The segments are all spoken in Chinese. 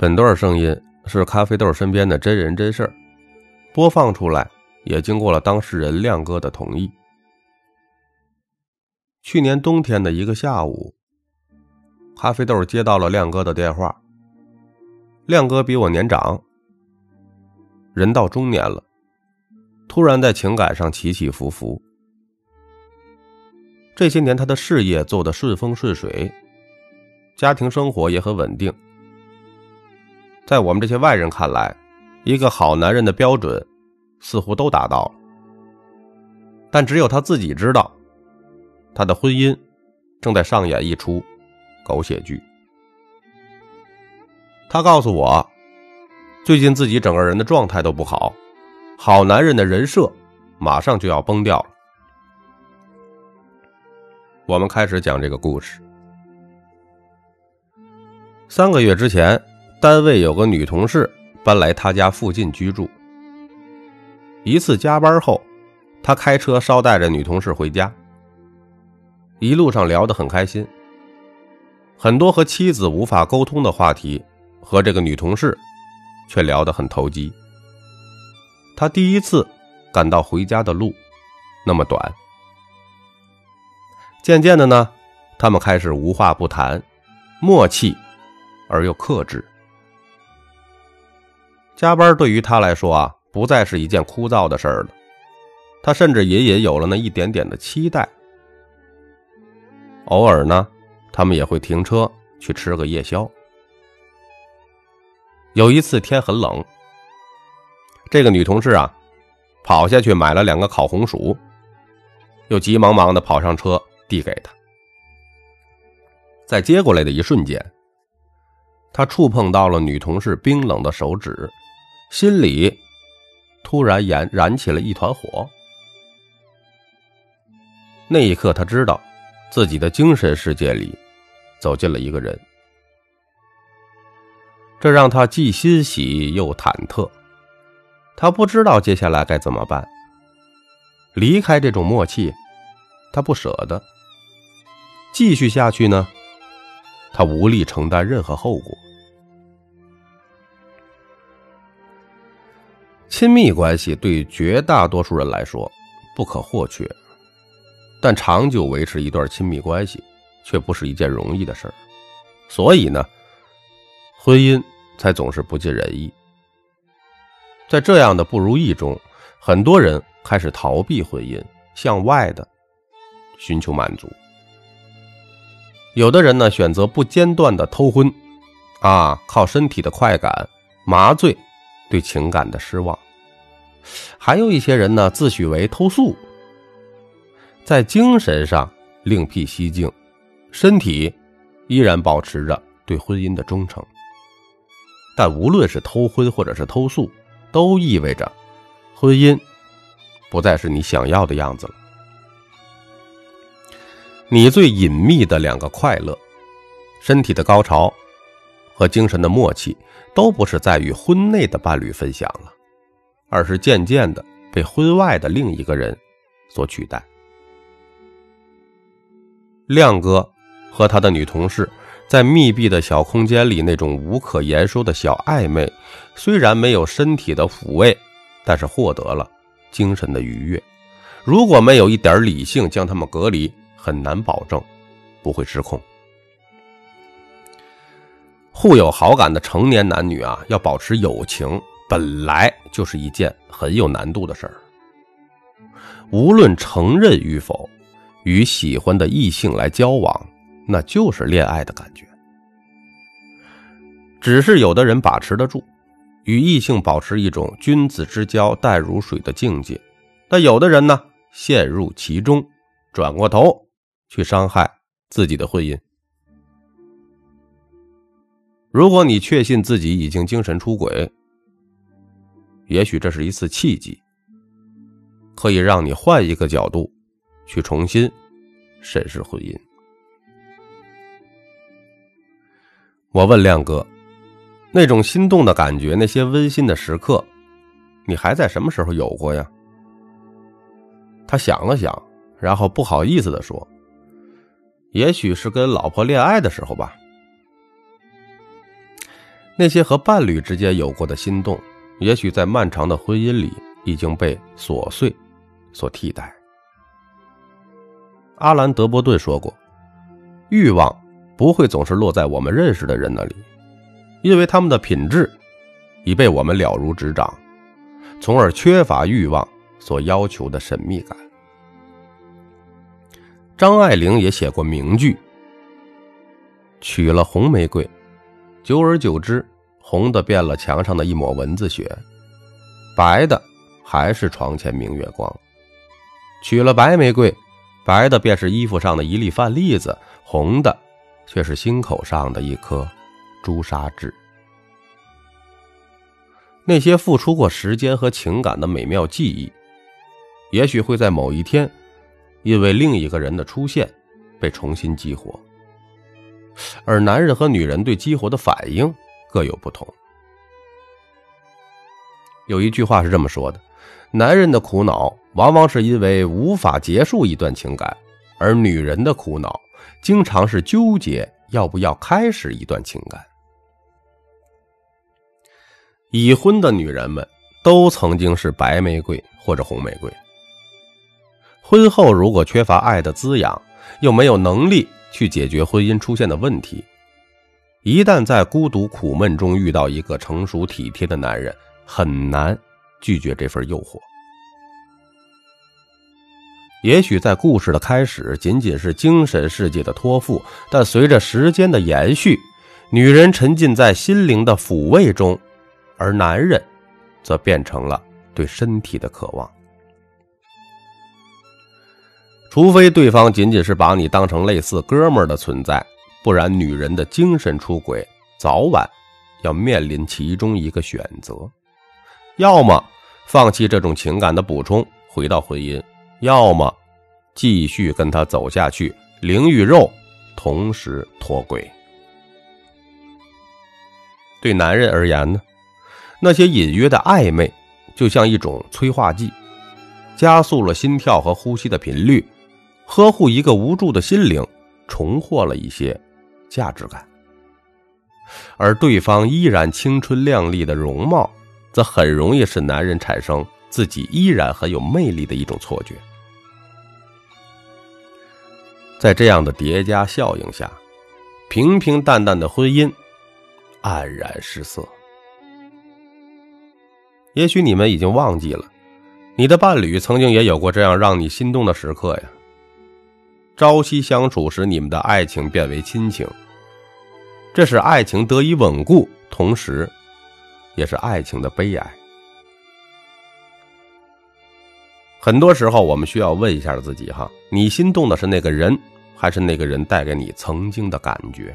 本段声音是咖啡豆身边的真人真事儿，播放出来也经过了当事人亮哥的同意。去年冬天的一个下午，咖啡豆接到了亮哥的电话。亮哥比我年长，人到中年了，突然在情感上起起伏伏。这些年他的事业做得顺风顺水，家庭生活也很稳定。在我们这些外人看来，一个好男人的标准似乎都达到了，但只有他自己知道，他的婚姻正在上演一出狗血剧。他告诉我，最近自己整个人的状态都不好，好男人的人设马上就要崩掉了。我们开始讲这个故事。三个月之前。单位有个女同事搬来他家附近居住。一次加班后，他开车捎带着女同事回家。一路上聊得很开心，很多和妻子无法沟通的话题，和这个女同事却聊得很投机。他第一次感到回家的路那么短。渐渐的呢，他们开始无话不谈，默契而又克制。加班对于他来说啊，不再是一件枯燥的事儿了。他甚至隐隐有了那一点点的期待。偶尔呢，他们也会停车去吃个夜宵。有一次天很冷，这个女同事啊，跑下去买了两个烤红薯，又急忙忙的跑上车递给他。在接过来的一瞬间，他触碰到了女同事冰冷的手指。心里突然燃燃起了一团火。那一刻，他知道自己的精神世界里走进了一个人，这让他既欣喜又忐忑。他不知道接下来该怎么办。离开这种默契，他不舍得；继续下去呢，他无力承担任何后果。亲密关系对绝大多数人来说不可或缺，但长久维持一段亲密关系却不是一件容易的事儿。所以呢，婚姻才总是不尽人意。在这样的不如意中，很多人开始逃避婚姻，向外的寻求满足。有的人呢，选择不间断的偷婚，啊，靠身体的快感麻醉。对情感的失望，还有一些人呢，自诩为偷素，在精神上另辟蹊径，身体依然保持着对婚姻的忠诚。但无论是偷婚或者是偷素，都意味着婚姻不再是你想要的样子了。你最隐秘的两个快乐，身体的高潮。和精神的默契，都不是在与婚内的伴侣分享了，而是渐渐的被婚外的另一个人所取代。亮哥和他的女同事在密闭的小空间里那种无可言说的小暧昧，虽然没有身体的抚慰，但是获得了精神的愉悦。如果没有一点理性将他们隔离，很难保证不会失控。互有好感的成年男女啊，要保持友情，本来就是一件很有难度的事儿。无论承认与否，与喜欢的异性来交往，那就是恋爱的感觉。只是有的人把持得住，与异性保持一种君子之交淡如水的境界；但有的人呢，陷入其中，转过头去伤害自己的婚姻。如果你确信自己已经精神出轨，也许这是一次契机，可以让你换一个角度，去重新审视婚姻。我问亮哥，那种心动的感觉，那些温馨的时刻，你还在什么时候有过呀？他想了想，然后不好意思的说：“也许是跟老婆恋爱的时候吧。”那些和伴侣之间有过的心动，也许在漫长的婚姻里已经被琐碎所替代。阿兰·德伯顿说过：“欲望不会总是落在我们认识的人那里，因为他们的品质已被我们了如指掌，从而缺乏欲望所要求的神秘感。”张爱玲也写过名句：“娶了红玫瑰，久而久之，红的变了墙上的一抹蚊子血，白的还是床前明月光；娶了白玫瑰。”白的便是衣服上的一粒饭粒子，红的却是心口上的一颗朱砂痣。那些付出过时间和情感的美妙记忆，也许会在某一天，因为另一个人的出现，被重新激活。而男人和女人对激活的反应各有不同。有一句话是这么说的。男人的苦恼往往是因为无法结束一段情感，而女人的苦恼经常是纠结要不要开始一段情感。已婚的女人们都曾经是白玫瑰或者红玫瑰。婚后如果缺乏爱的滋养，又没有能力去解决婚姻出现的问题，一旦在孤独苦闷中遇到一个成熟体贴的男人，很难。拒绝这份诱惑，也许在故事的开始仅仅是精神世界的托付，但随着时间的延续，女人沉浸在心灵的抚慰中，而男人则变成了对身体的渴望。除非对方仅仅是把你当成类似哥们儿的存在，不然女人的精神出轨早晚要面临其中一个选择。要么放弃这种情感的补充，回到婚姻；要么继续跟他走下去，灵与肉同时脱轨。对男人而言呢，那些隐约的暧昧就像一种催化剂，加速了心跳和呼吸的频率，呵护一个无助的心灵，重获了一些价值感，而对方依然青春靓丽的容貌。则很容易使男人产生自己依然很有魅力的一种错觉，在这样的叠加效应下，平平淡淡的婚姻黯然失色。也许你们已经忘记了，你的伴侣曾经也有过这样让你心动的时刻呀。朝夕相处使你们的爱情变为亲情，这使爱情得以稳固，同时。也是爱情的悲哀。很多时候，我们需要问一下自己：哈，你心动的是那个人，还是那个人带给你曾经的感觉？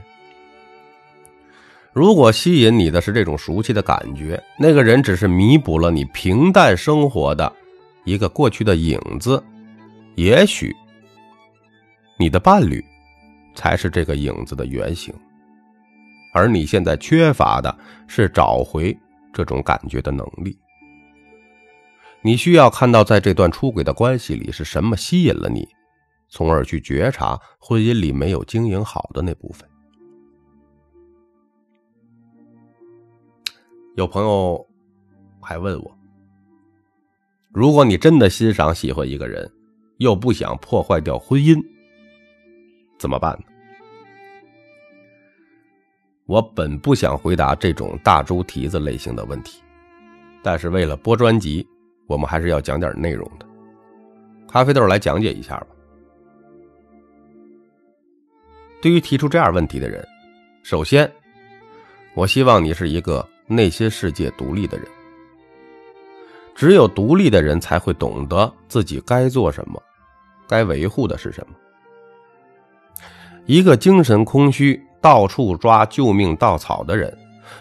如果吸引你的是这种熟悉的感觉，那个人只是弥补了你平淡生活的一个过去的影子，也许你的伴侣才是这个影子的原型，而你现在缺乏的是找回。这种感觉的能力，你需要看到，在这段出轨的关系里是什么吸引了你，从而去觉察婚姻里没有经营好的那部分。有朋友还问我，如果你真的欣赏、喜欢一个人，又不想破坏掉婚姻，怎么办呢？我本不想回答这种大猪蹄子类型的问题，但是为了播专辑，我们还是要讲点内容的。咖啡豆来讲解一下吧。对于提出这样问题的人，首先，我希望你是一个内心世界独立的人。只有独立的人才会懂得自己该做什么，该维护的是什么。一个精神空虚。到处抓救命稻草的人，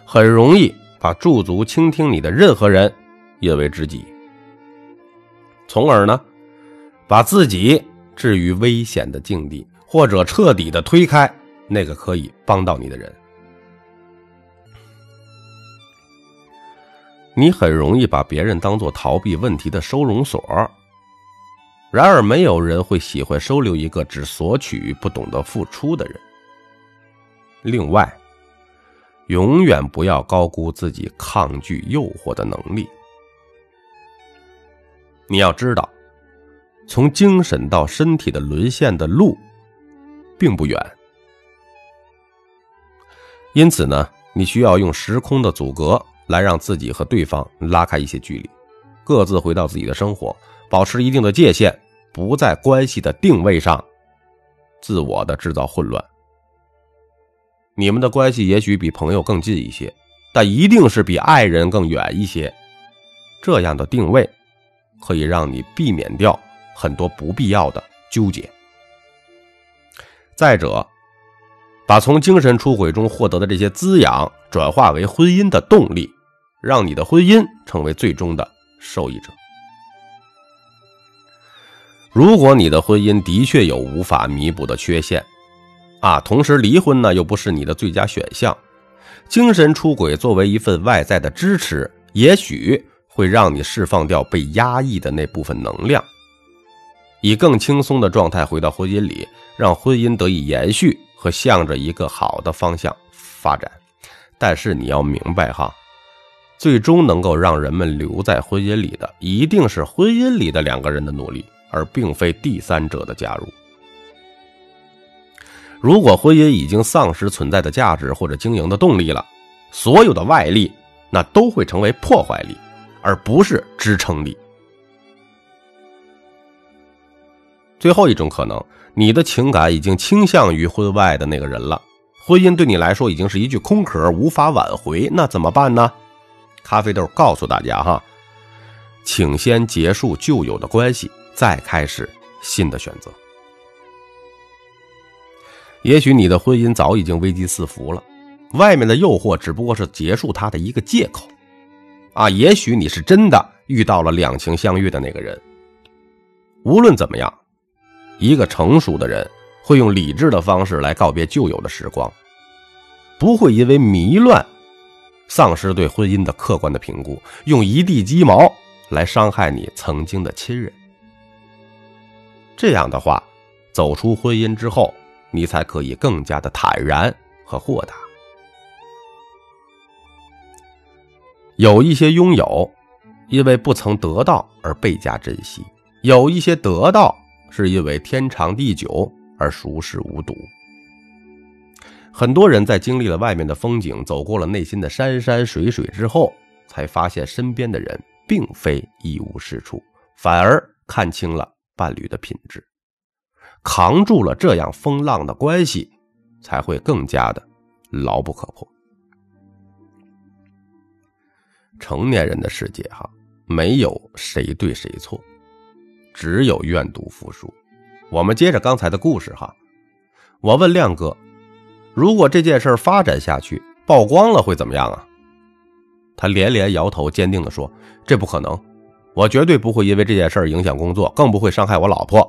很容易把驻足倾听你的任何人引为知己，从而呢，把自己置于危险的境地，或者彻底的推开那个可以帮到你的人。你很容易把别人当做逃避问题的收容所，然而没有人会喜欢收留一个只索取不懂得付出的人。另外，永远不要高估自己抗拒诱惑的能力。你要知道，从精神到身体的沦陷的路，并不远。因此呢，你需要用时空的阻隔来让自己和对方拉开一些距离，各自回到自己的生活，保持一定的界限，不在关系的定位上自我的制造混乱。你们的关系也许比朋友更近一些，但一定是比爱人更远一些。这样的定位。可以让你避免掉很多不必要的纠结。再者，把从精神出轨中获得的这些滋养转化为婚姻的动力，让你的婚姻成为最终的受益者。如果你的婚姻的确有无法弥补的缺陷，啊，同时离婚呢又不是你的最佳选项，精神出轨作为一份外在的支持，也许。会让你释放掉被压抑的那部分能量，以更轻松的状态回到婚姻里，让婚姻得以延续和向着一个好的方向发展。但是你要明白哈，最终能够让人们留在婚姻里的，一定是婚姻里的两个人的努力，而并非第三者的加入。如果婚姻已经丧失存在的价值或者经营的动力了，所有的外力那都会成为破坏力。而不是支撑力。最后一种可能，你的情感已经倾向于婚外的那个人了，婚姻对你来说已经是一具空壳，无法挽回。那怎么办呢？咖啡豆告诉大家哈，请先结束旧有的关系，再开始新的选择。也许你的婚姻早已经危机四伏了，外面的诱惑只不过是结束它的一个借口。啊，也许你是真的遇到了两情相悦的那个人。无论怎么样，一个成熟的人会用理智的方式来告别旧有的时光，不会因为迷乱丧失对婚姻的客观的评估，用一地鸡毛来伤害你曾经的亲人。这样的话，走出婚姻之后，你才可以更加的坦然和豁达。有一些拥有，因为不曾得到而倍加珍惜；有一些得到，是因为天长地久而熟视无睹。很多人在经历了外面的风景，走过了内心的山山水水之后，才发现身边的人并非一无是处，反而看清了伴侣的品质，扛住了这样风浪的关系，才会更加的牢不可破。成年人的世界，哈，没有谁对谁错，只有愿赌服输。我们接着刚才的故事，哈，我问亮哥，如果这件事发展下去，曝光了会怎么样啊？他连连摇头，坚定的说：“这不可能，我绝对不会因为这件事儿影响工作，更不会伤害我老婆。”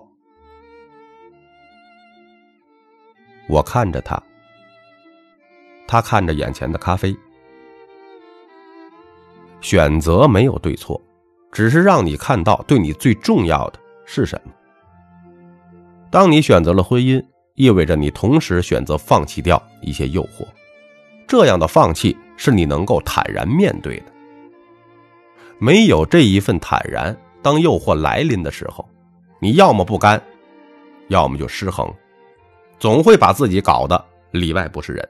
我看着他，他看着眼前的咖啡。选择没有对错，只是让你看到对你最重要的是什么。当你选择了婚姻，意味着你同时选择放弃掉一些诱惑。这样的放弃是你能够坦然面对的。没有这一份坦然，当诱惑来临的时候，你要么不甘，要么就失衡，总会把自己搞得里外不是人。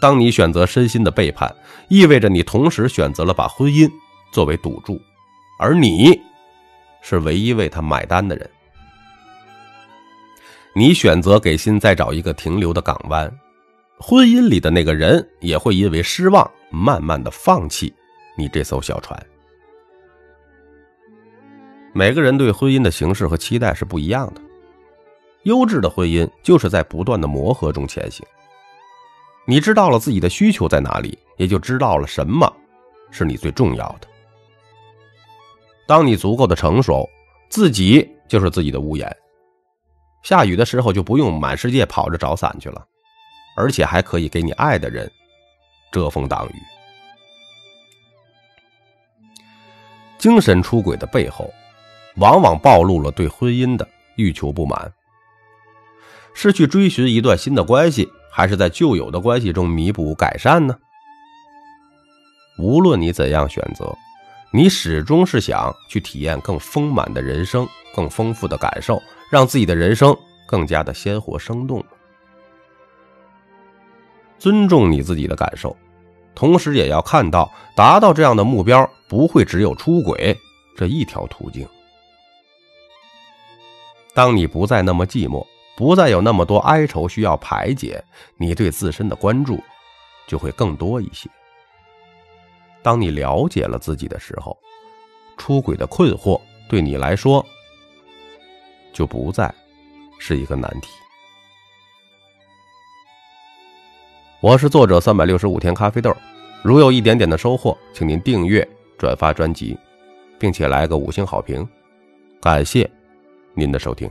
当你选择身心的背叛，意味着你同时选择了把婚姻作为赌注，而你是唯一为他买单的人。你选择给心再找一个停留的港湾，婚姻里的那个人也会因为失望，慢慢的放弃你这艘小船。每个人对婚姻的形式和期待是不一样的，优质的婚姻就是在不断的磨合中前行。你知道了自己的需求在哪里，也就知道了什么是你最重要的。当你足够的成熟，自己就是自己的屋檐。下雨的时候就不用满世界跑着找伞去了，而且还可以给你爱的人遮风挡雨。精神出轨的背后，往往暴露了对婚姻的欲求不满。是去追寻一段新的关系，还是在旧有的关系中弥补改善呢？无论你怎样选择，你始终是想去体验更丰满的人生，更丰富的感受，让自己的人生更加的鲜活生动。尊重你自己的感受，同时也要看到，达到这样的目标不会只有出轨这一条途径。当你不再那么寂寞，不再有那么多哀愁需要排解，你对自身的关注就会更多一些。当你了解了自己的时候，出轨的困惑对你来说就不再是一个难题。我是作者三百六十五天咖啡豆，如有一点点的收获，请您订阅、转发专辑，并且来个五星好评，感谢。您的收听。